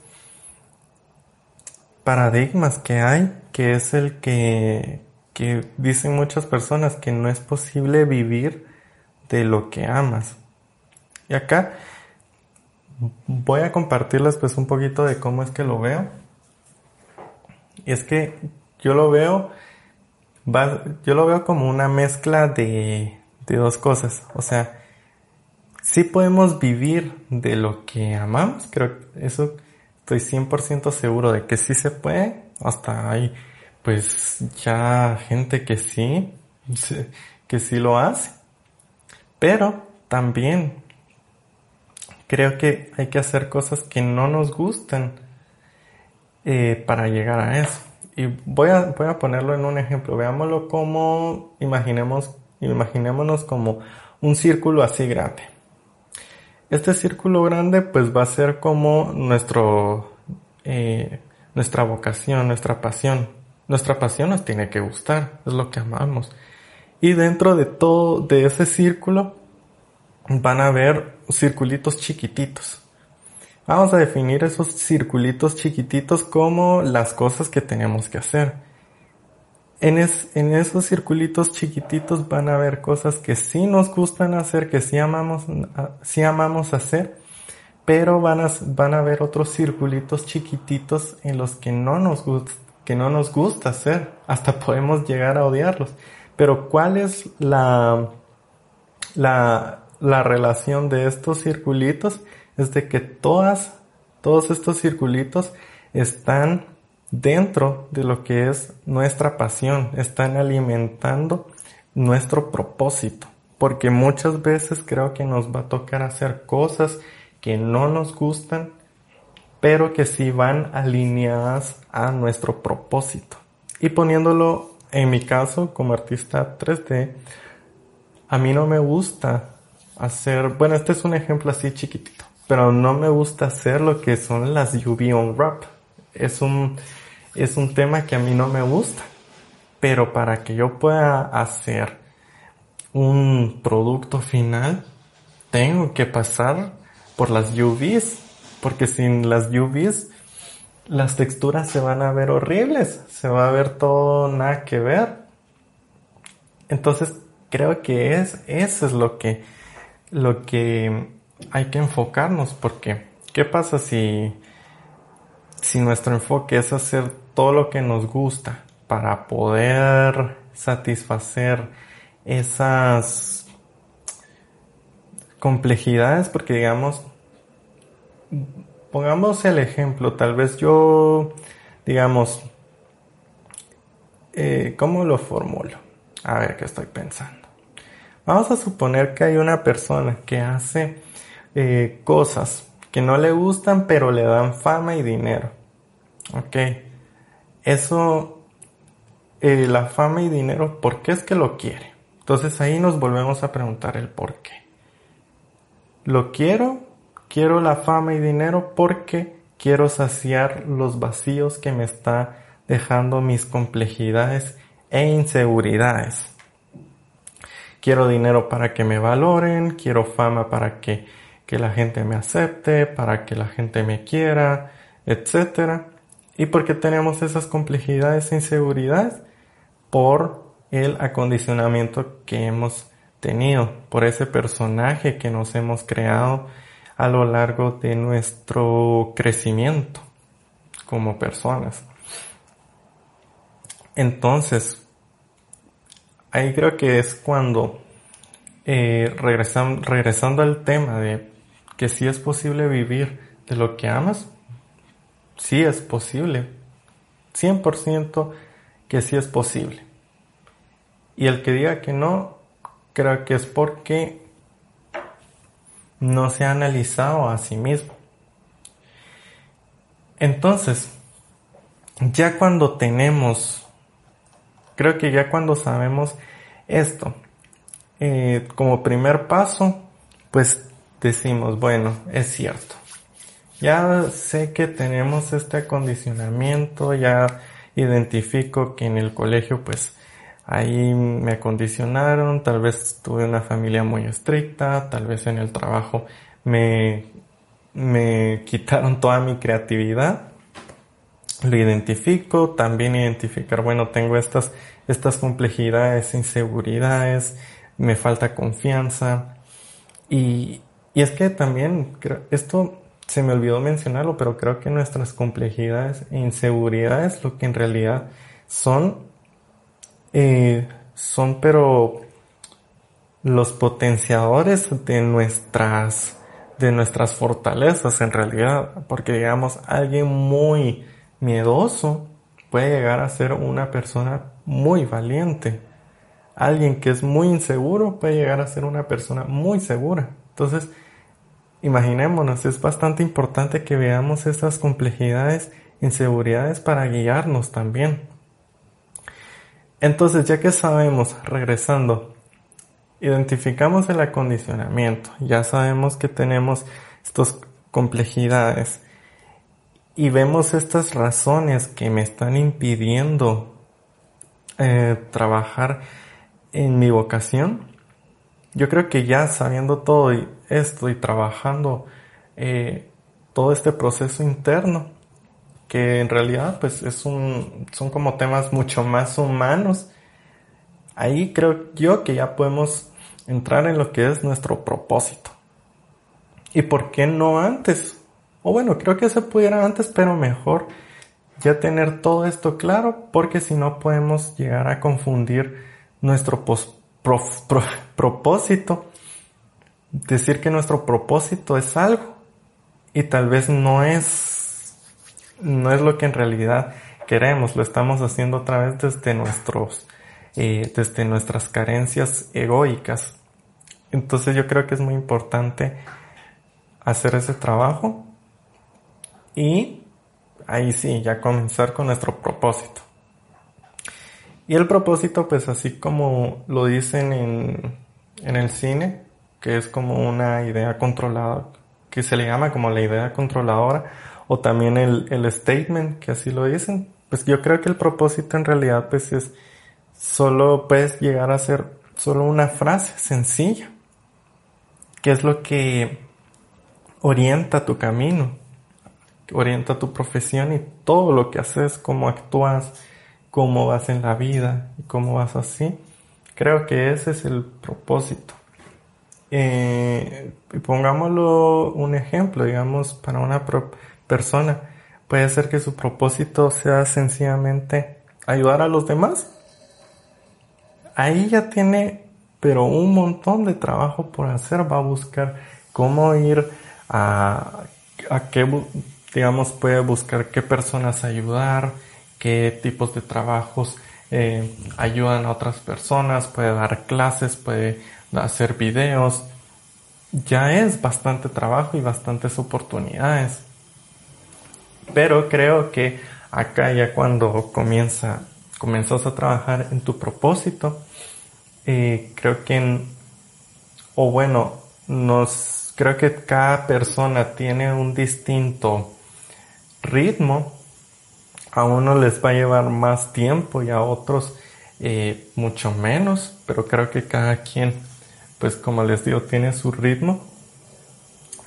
paradigmas que hay, que es el que que dicen muchas personas que no es posible vivir de lo que amas. Y acá voy a compartirles pues un poquito de cómo es que lo veo. Y es que yo lo veo, yo lo veo como una mezcla de, de dos cosas. O sea, sí podemos vivir de lo que amamos, creo que eso estoy 100% seguro de que sí se puede. Hasta ahí pues ya gente que sí, que sí lo hace. Pero también creo que hay que hacer cosas que no nos gustan eh, para llegar a eso. Y voy a, voy a ponerlo en un ejemplo. Veámoslo como, imaginemos, imaginémonos como un círculo así grande. Este círculo grande pues va a ser como nuestro, eh, nuestra vocación, nuestra pasión. Nuestra pasión nos tiene que gustar, es lo que amamos. Y dentro de todo, de ese círculo, van a haber circulitos chiquititos. Vamos a definir esos circulitos chiquititos como las cosas que tenemos que hacer. En, esos circulitos chiquititos van a haber cosas que sí nos gustan hacer, que sí amamos, sí amamos hacer, pero van a, van a haber otros circulitos chiquititos en los que no nos, gusta, que no nos gusta hacer, hasta podemos llegar a odiarlos. Pero ¿cuál es la, la, la relación de estos circulitos? Es de que todas, todos estos circulitos están dentro de lo que es nuestra pasión, están alimentando nuestro propósito. Porque muchas veces creo que nos va a tocar hacer cosas que no nos gustan, pero que sí van alineadas a nuestro propósito. Y poniéndolo en mi caso como artista 3D, a mí no me gusta hacer, bueno, este es un ejemplo así chiquitito, pero no me gusta hacer lo que son las UV on wrap. Es un, es un tema que a mí no me gusta, pero para que yo pueda hacer un producto final, tengo que pasar por las UVs porque sin las UVs las texturas se van a ver horribles, se va a ver todo nada que ver. Entonces creo que es eso es lo que lo que hay que enfocarnos porque ¿qué pasa si si nuestro enfoque es hacer todo lo que nos gusta para poder satisfacer esas complejidades porque digamos, pongamos el ejemplo, tal vez yo, digamos, eh, ¿cómo lo formulo? A ver qué estoy pensando. Vamos a suponer que hay una persona que hace eh, cosas que no le gustan pero le dan fama y dinero. Ok. Eso, eh, la fama y dinero, ¿por qué es que lo quiere? Entonces ahí nos volvemos a preguntar el por qué. Lo quiero, quiero la fama y dinero porque quiero saciar los vacíos que me está dejando mis complejidades e inseguridades. Quiero dinero para que me valoren, quiero fama para que, que la gente me acepte, para que la gente me quiera, etc. ¿Y por qué tenemos esas complejidades e inseguridades? Por el acondicionamiento que hemos tenido, por ese personaje que nos hemos creado a lo largo de nuestro crecimiento como personas. Entonces, ahí creo que es cuando eh, regresando al tema de que si es posible vivir de lo que amas, sí es posible, 100% que sí es posible. Y el que diga que no, creo que es porque no se ha analizado a sí mismo. Entonces, ya cuando tenemos Creo que ya cuando sabemos esto, eh, como primer paso, pues decimos, bueno, es cierto. Ya sé que tenemos este acondicionamiento, ya identifico que en el colegio pues ahí me acondicionaron, tal vez tuve una familia muy estricta, tal vez en el trabajo me, me quitaron toda mi creatividad lo identifico, también identificar, bueno, tengo estas, estas complejidades, inseguridades, me falta confianza. Y, y es que también, esto se me olvidó mencionarlo, pero creo que nuestras complejidades e inseguridades lo que en realidad son, eh, son pero los potenciadores de nuestras, de nuestras fortalezas en realidad, porque digamos, alguien muy, miedoso puede llegar a ser una persona muy valiente. Alguien que es muy inseguro puede llegar a ser una persona muy segura. Entonces, imaginémonos, es bastante importante que veamos estas complejidades, inseguridades para guiarnos también. Entonces, ya que sabemos, regresando, identificamos el acondicionamiento, ya sabemos que tenemos estas complejidades, y vemos estas razones que me están impidiendo eh, trabajar en mi vocación, yo creo que ya sabiendo todo esto y trabajando eh, todo este proceso interno, que en realidad pues es un, son como temas mucho más humanos, ahí creo yo que ya podemos entrar en lo que es nuestro propósito. ¿Y por qué no antes? O bueno, creo que se pudiera antes, pero mejor ya tener todo esto claro, porque si no podemos llegar a confundir nuestro propósito. Decir que nuestro propósito es algo y tal vez no es, no es lo que en realidad queremos, lo estamos haciendo otra vez desde nuestros, eh, desde nuestras carencias egoicas. Entonces yo creo que es muy importante hacer ese trabajo y ahí sí, ya comenzar con nuestro propósito. Y el propósito, pues así como lo dicen en, en el cine, que es como una idea controlada, que se le llama como la idea controladora, o también el, el statement, que así lo dicen, pues yo creo que el propósito en realidad pues es solo puedes llegar a ser solo una frase sencilla, que es lo que orienta tu camino, orienta tu profesión y todo lo que haces, cómo actúas, cómo vas en la vida y cómo vas así. Creo que ese es el propósito. Eh, pongámoslo un ejemplo, digamos, para una persona. Puede ser que su propósito sea sencillamente ayudar a los demás. Ahí ya tiene pero un montón de trabajo por hacer. Va a buscar cómo ir a, a qué, digamos, puede buscar qué personas ayudar, qué tipos de trabajos eh, ayudan a otras personas, puede dar clases, puede hacer videos. Ya es bastante trabajo y bastantes oportunidades. Pero creo que acá ya cuando comienza, comienzas a trabajar en tu propósito, eh, creo que, o bueno, nos, creo que cada persona tiene un distinto ritmo a uno les va a llevar más tiempo y a otros eh, mucho menos, pero creo que cada quien, pues como les digo, tiene su ritmo.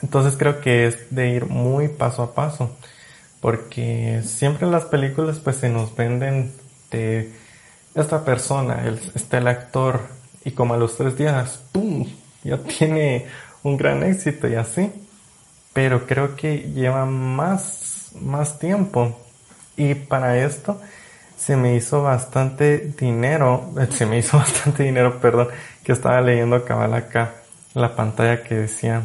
Entonces creo que es de ir muy paso a paso, porque siempre las películas pues se nos venden de esta persona, el, está el actor, y como a los tres días, ¡pum! ya tiene un gran éxito y así. Pero creo que lleva más, más tiempo y para esto se me hizo bastante dinero, se me hizo bastante dinero, perdón, que estaba leyendo cabal acá la pantalla que decía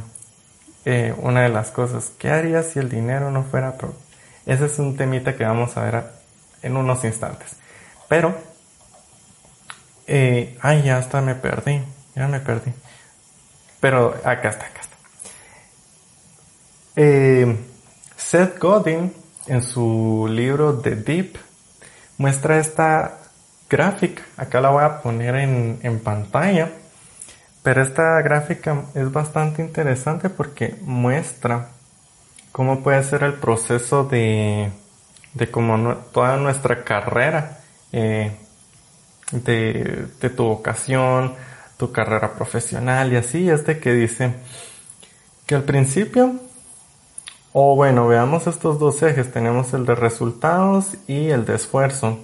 eh, una de las cosas, ¿qué harías si el dinero no fuera pro? Ese es un temita que vamos a ver en unos instantes. Pero, eh, ay, ya hasta me perdí, ya me perdí. Pero acá está, acá está. Eh, Seth Godin en su libro The Deep muestra esta gráfica. Acá la voy a poner en, pantalla. Pero esta gráfica es bastante interesante porque muestra cómo puede ser el proceso de, de como toda nuestra carrera eh, de, de, tu vocación, tu carrera profesional y así. Es de que dice que al principio o bueno, veamos estos dos ejes. Tenemos el de resultados y el de esfuerzo.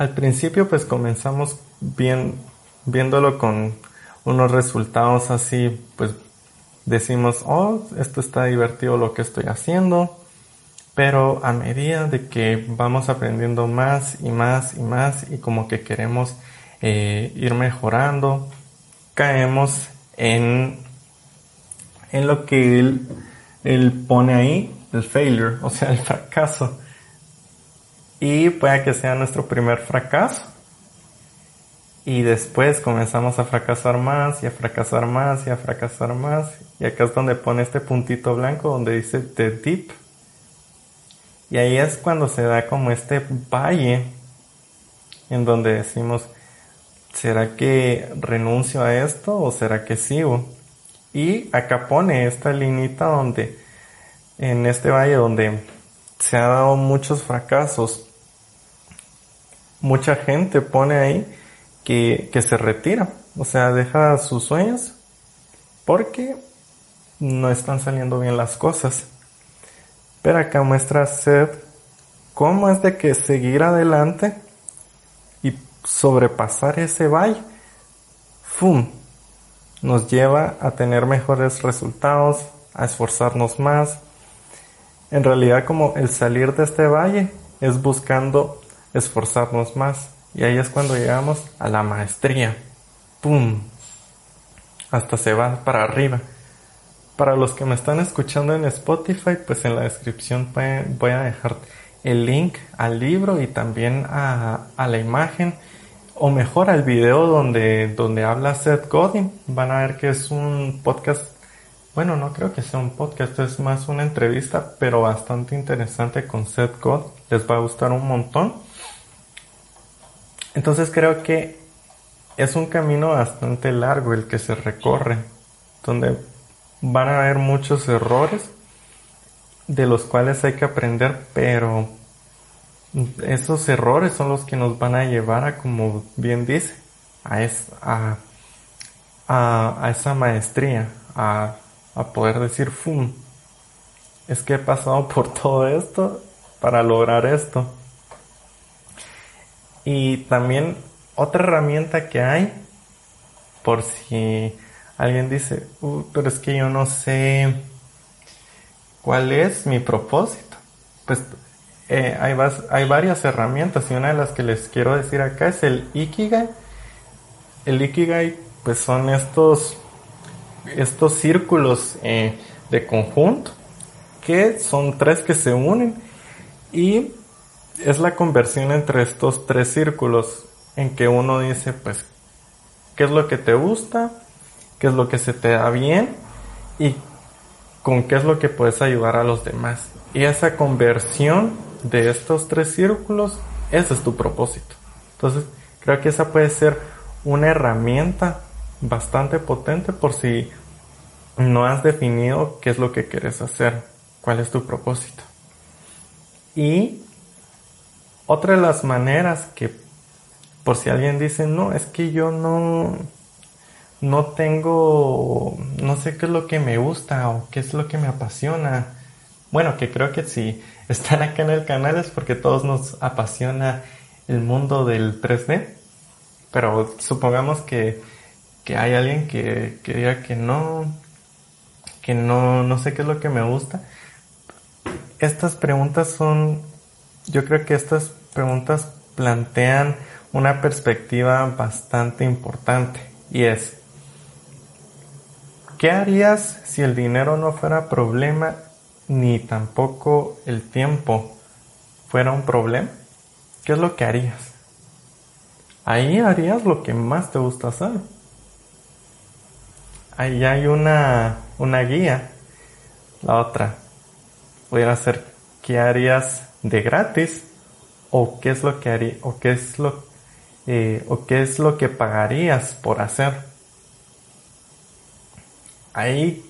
Al principio pues comenzamos bien, viéndolo con unos resultados así, pues decimos, oh, esto está divertido lo que estoy haciendo. Pero a medida de que vamos aprendiendo más y más y más y como que queremos eh, ir mejorando, caemos en, en lo que él él pone ahí el failure, o sea, el fracaso. Y puede que sea nuestro primer fracaso. Y después comenzamos a fracasar más y a fracasar más y a fracasar más. Y acá es donde pone este puntito blanco donde dice The Deep. Y ahí es cuando se da como este valle en donde decimos, ¿será que renuncio a esto o será que sigo? Y acá pone esta linita donde, en este valle donde se ha dado muchos fracasos, mucha gente pone ahí que, que se retira, o sea, deja sus sueños porque no están saliendo bien las cosas. Pero acá muestra Seth cómo es de que seguir adelante y sobrepasar ese valle. ¡Fum! nos lleva a tener mejores resultados, a esforzarnos más. En realidad como el salir de este valle es buscando esforzarnos más. Y ahí es cuando llegamos a la maestría. ¡Pum! Hasta se va para arriba. Para los que me están escuchando en Spotify, pues en la descripción voy a dejar el link al libro y también a, la imagen o mejor al video donde, donde habla Seth Godin. Van a ver que es un podcast, bueno, no creo que sea un podcast, es más una entrevista, pero bastante interesante con Seth Godin. Les va a gustar un montón. Entonces creo que es un camino bastante largo el que se recorre, donde van a haber muchos errores de los cuales hay que aprender, pero esos errores son los que nos van a llevar a, como bien dice, a, esa maestría, a, a poder decir, ¡fum! Es que he pasado por todo esto para lograr esto. Y también otra herramienta que hay, por si alguien dice, uh, pero es que yo no sé cuál es mi propósito. Pues eh, hay, hay, varias herramientas y una de las que les quiero decir acá es el Ikigai. el Ikigai pues son estos, estos círculos eh, de conjunto que son tres que se unen y es la conversión entre estos tres círculos en que uno dice pues qué es lo que te gusta, qué es lo que se te da bien y con qué es lo que puedes ayudar a los demás. Y esa conversión de estos tres círculos, ese es tu propósito. Entonces, creo que esa puede ser una herramienta bastante potente por si no has definido qué es lo que quieres hacer, cuál es tu propósito. Y otra de las maneras que, por si alguien dice, no, es que yo no, no tengo, no sé qué es lo que me gusta o qué es lo que me apasiona. Bueno, que creo que si están acá en el canal es porque todos nos apasiona el mundo del 3D. Pero supongamos que, que hay alguien que, que, diga que no, que no, no sé qué es lo que me gusta. Estas preguntas son, yo creo que estas preguntas plantean una perspectiva bastante importante y es, ¿qué harías si el dinero no fuera problema ni tampoco el tiempo fuera un problema? ¿Qué es lo que harías? Ahí harías lo que más te gusta hacer. Ahí hay una, una guía. La otra, pudiera ser qué harías de gratis o qué es lo que haría, o qué es lo, eh, o qué es lo que pagarías por hacer. Ahí,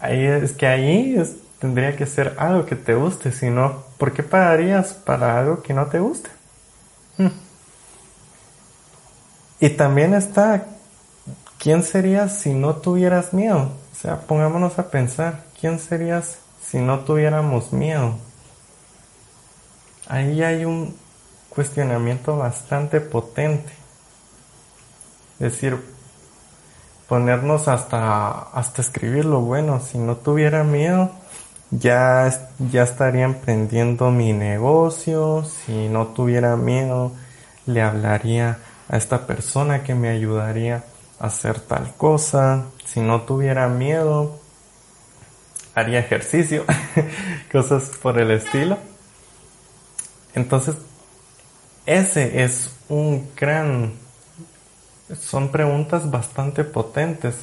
ahí es que ahí tendría que ser algo que te guste, si no, ¿por qué pagarías para algo que no te guste? Hmm. Y también está, ¿quién serías si no tuvieras miedo? O sea, pongámonos a pensar, ¿quién serías si no tuviéramos miedo? Ahí hay un cuestionamiento bastante potente. Es decir, ponernos hasta, hasta escribirlo, bueno, si no tuviera miedo, ya, ya estaría emprendiendo mi negocio, si no tuviera miedo, le hablaría a esta persona que me ayudaría a hacer tal cosa. Si no tuviera miedo, haría ejercicio, cosas por el estilo. Entonces, ese es un gran... Son preguntas bastante potentes.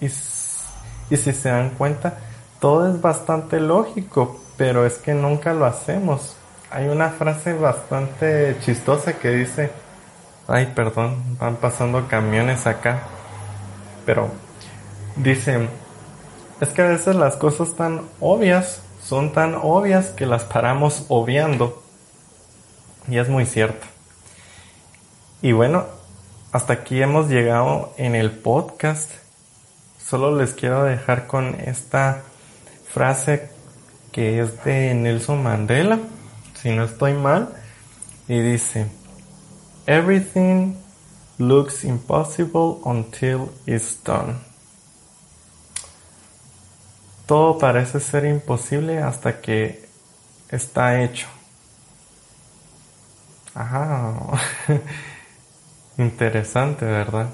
Y, y si se dan cuenta, todo es bastante lógico, pero es que nunca lo hacemos. Hay una frase bastante chistosa que dice, Ay, perdón, van pasando camiones acá. Pero dicen, es que a veces las cosas tan obvias son tan obvias que las paramos obviando. Y es muy cierto. Y bueno, hasta aquí hemos llegado en el podcast. Solo les quiero dejar con esta frase que es de Nelson Mandela, si no estoy mal, y dice, Everything looks impossible until it's done. Todo parece ser imposible hasta que está hecho. Ajá. Interesante, ¿verdad?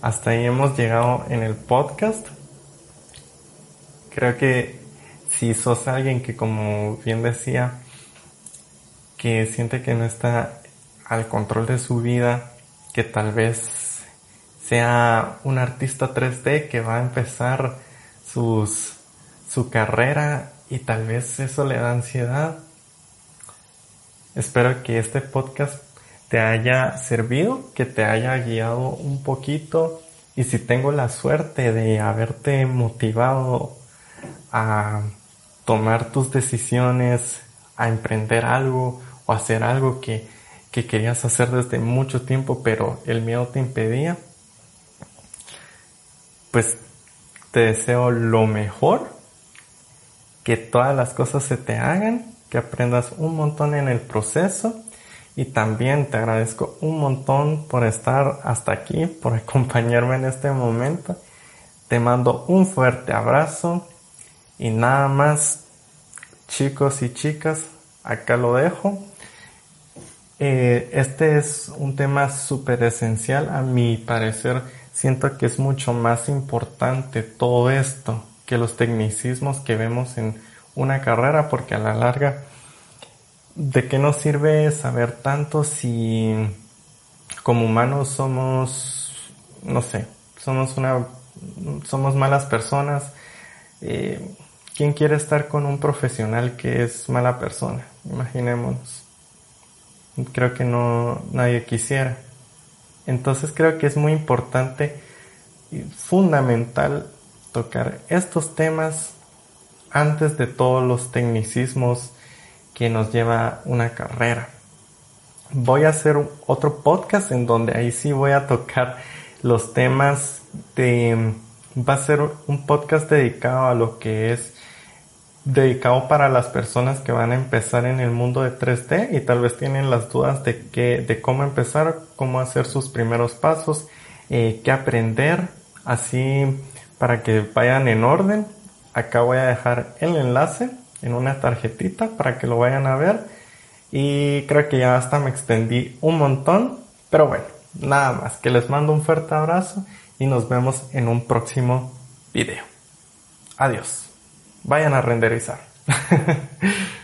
Hasta ahí hemos llegado en el podcast. Creo que si sos alguien que, como bien decía, que siente que no está al control de su vida, que tal vez sea un artista 3D que va a empezar sus, su carrera y tal vez eso le da ansiedad. Espero que este podcast te haya servido, que te haya guiado un poquito. Y si tengo la suerte de haberte motivado a tomar tus decisiones, a emprender algo o hacer algo que, que querías hacer desde mucho tiempo, pero el miedo te impedía, pues te deseo lo mejor, que todas las cosas se te hagan, que aprendas un montón en el proceso y también te agradezco un montón por estar hasta aquí, por acompañarme en este momento. Te mando un fuerte abrazo y nada más chicos y chicas, acá lo dejo eh, este es un tema súper esencial. A mi parecer, siento que es mucho más importante todo esto que los tecnicismos que vemos en una carrera, porque a la larga, ¿de qué nos sirve saber tanto si como humanos somos, no sé, somos una, somos malas personas? Eh, ¿Quién quiere estar con un profesional que es mala persona? Imaginémonos. Creo que no nadie quisiera. Entonces creo que es muy importante y fundamental tocar estos temas antes de todos los tecnicismos que nos lleva una carrera. Voy a hacer otro podcast en donde ahí sí voy a tocar los temas de... Va a ser un podcast dedicado a lo que es dedicado para las personas que van a empezar en el mundo de 3D y tal vez tienen las dudas de qué, de cómo empezar, cómo hacer sus primeros pasos, eh, qué aprender, así para que vayan en orden. Acá voy a dejar el enlace en una tarjetita para que lo vayan a ver y creo que ya hasta me extendí un montón, pero bueno, nada más, que les mando un fuerte abrazo y nos vemos en un próximo video. Adiós vayan a renderizar.